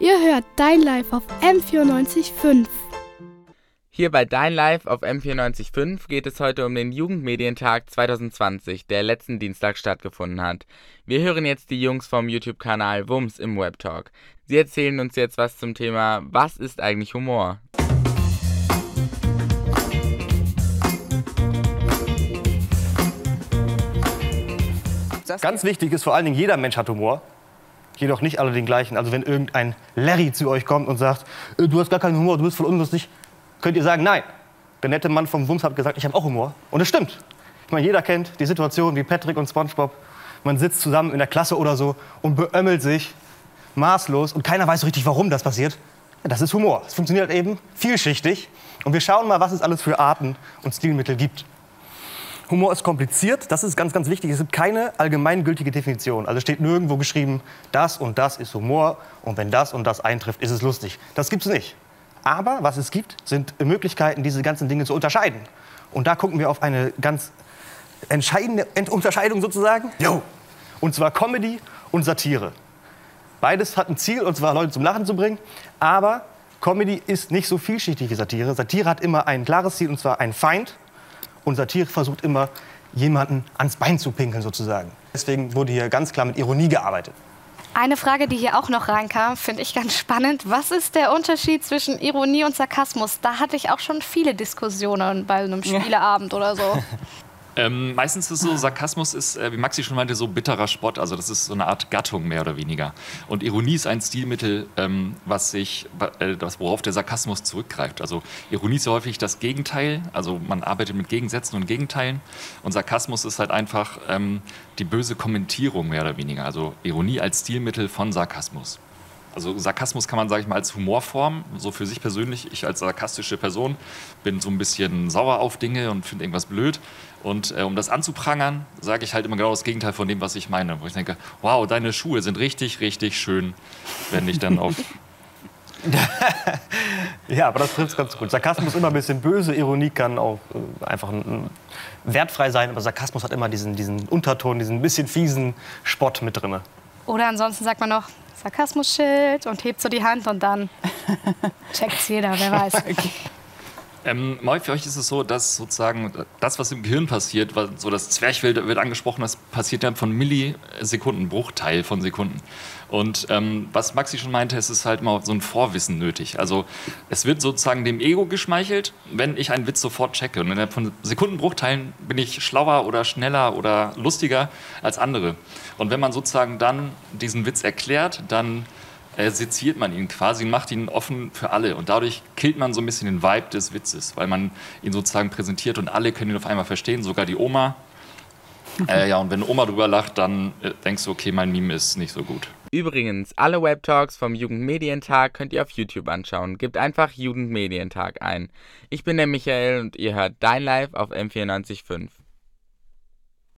Ihr hört Dein Live auf M94.5. Hier bei Dein Live auf M94.5 geht es heute um den Jugendmedientag 2020, der letzten Dienstag stattgefunden hat. Wir hören jetzt die Jungs vom YouTube-Kanal Wums im Webtalk. Sie erzählen uns jetzt was zum Thema Was ist eigentlich Humor? Ganz wichtig ist vor allen Dingen, jeder Mensch hat Humor. Jedoch nicht alle den gleichen. Also wenn irgendein Larry zu euch kommt und sagt, äh, du hast gar keinen Humor, du bist voll unlustig, könnt ihr sagen, nein. Der nette Mann vom Wums hat gesagt, ich habe auch Humor. Und es stimmt. Ich meine, jeder kennt die Situation wie Patrick und Spongebob. Man sitzt zusammen in der Klasse oder so und beömmelt sich maßlos und keiner weiß so richtig, warum das passiert. Ja, das ist Humor. Es funktioniert eben vielschichtig. Und wir schauen mal, was es alles für Arten und Stilmittel gibt. Humor ist kompliziert, das ist ganz, ganz wichtig. Es gibt keine allgemeingültige Definition. Also steht nirgendwo geschrieben, das und das ist Humor und wenn das und das eintrifft, ist es lustig. Das gibt es nicht. Aber was es gibt, sind Möglichkeiten, diese ganzen Dinge zu unterscheiden. Und da gucken wir auf eine ganz entscheidende Unterscheidung sozusagen. Jo. Und zwar Comedy und Satire. Beides hat ein Ziel, und zwar Leute zum Lachen zu bringen. Aber Comedy ist nicht so vielschichtig wie Satire. Satire hat immer ein klares Ziel, und zwar ein Feind. Und Satire versucht immer, jemanden ans Bein zu pinkeln, sozusagen. Deswegen wurde hier ganz klar mit Ironie gearbeitet. Eine Frage, die hier auch noch reinkam, finde ich ganz spannend. Was ist der Unterschied zwischen Ironie und Sarkasmus? Da hatte ich auch schon viele Diskussionen bei einem Spieleabend oder so. Ähm, meistens ist es so, Sarkasmus ist, äh, wie Maxi schon meinte, so bitterer Spott. Also das ist so eine Art Gattung mehr oder weniger. Und Ironie ist ein Stilmittel, ähm, was sich, äh, worauf der Sarkasmus zurückgreift. Also Ironie ist ja häufig das Gegenteil. Also man arbeitet mit Gegensätzen und Gegenteilen. Und Sarkasmus ist halt einfach ähm, die böse Kommentierung mehr oder weniger. Also Ironie als Stilmittel von Sarkasmus. Also Sarkasmus kann man, sage ich mal, als Humorform, so für sich persönlich, ich als sarkastische Person bin so ein bisschen sauer auf Dinge und finde irgendwas blöd. Und äh, um das anzuprangern, sage ich halt immer genau das Gegenteil von dem, was ich meine. Wo ich denke, wow, deine Schuhe sind richtig, richtig schön, wenn ich dann auf... ja, aber das trifft es ganz gut. Sarkasmus ist immer ein bisschen böse, Ironie kann auch äh, einfach ein, ein wertfrei sein, aber Sarkasmus hat immer diesen, diesen Unterton, diesen bisschen fiesen Spott mit drin. Oder ansonsten sagt man noch, Sarkasmus-Schild und hebt so die Hand und dann checkt's jeder, wer weiß. Ähm, für euch ist es so, dass sozusagen das, was im Gehirn passiert, so das Zwerchfell wird angesprochen, das passiert dann von Millisekunden, Bruchteil von Sekunden. Und ähm, was Maxi schon meinte, es ist halt mal so ein Vorwissen nötig. Also es wird sozusagen dem Ego geschmeichelt, wenn ich einen Witz sofort checke. Und innerhalb von Sekundenbruchteilen bin ich schlauer oder schneller oder lustiger als andere. Und wenn man sozusagen dann diesen Witz erklärt, dann äh, seziert man ihn quasi, macht ihn offen für alle. Und dadurch killt man so ein bisschen den Vibe des Witzes, weil man ihn sozusagen präsentiert und alle können ihn auf einmal verstehen, sogar die Oma. Äh, ja, und wenn Oma drüber lacht, dann äh, denkst du, okay, mein Meme ist nicht so gut. Übrigens, alle Webtalks vom Jugendmedientag könnt ihr auf YouTube anschauen. Gebt einfach Jugendmedientag ein. Ich bin der Michael und ihr hört Dein Live auf M945.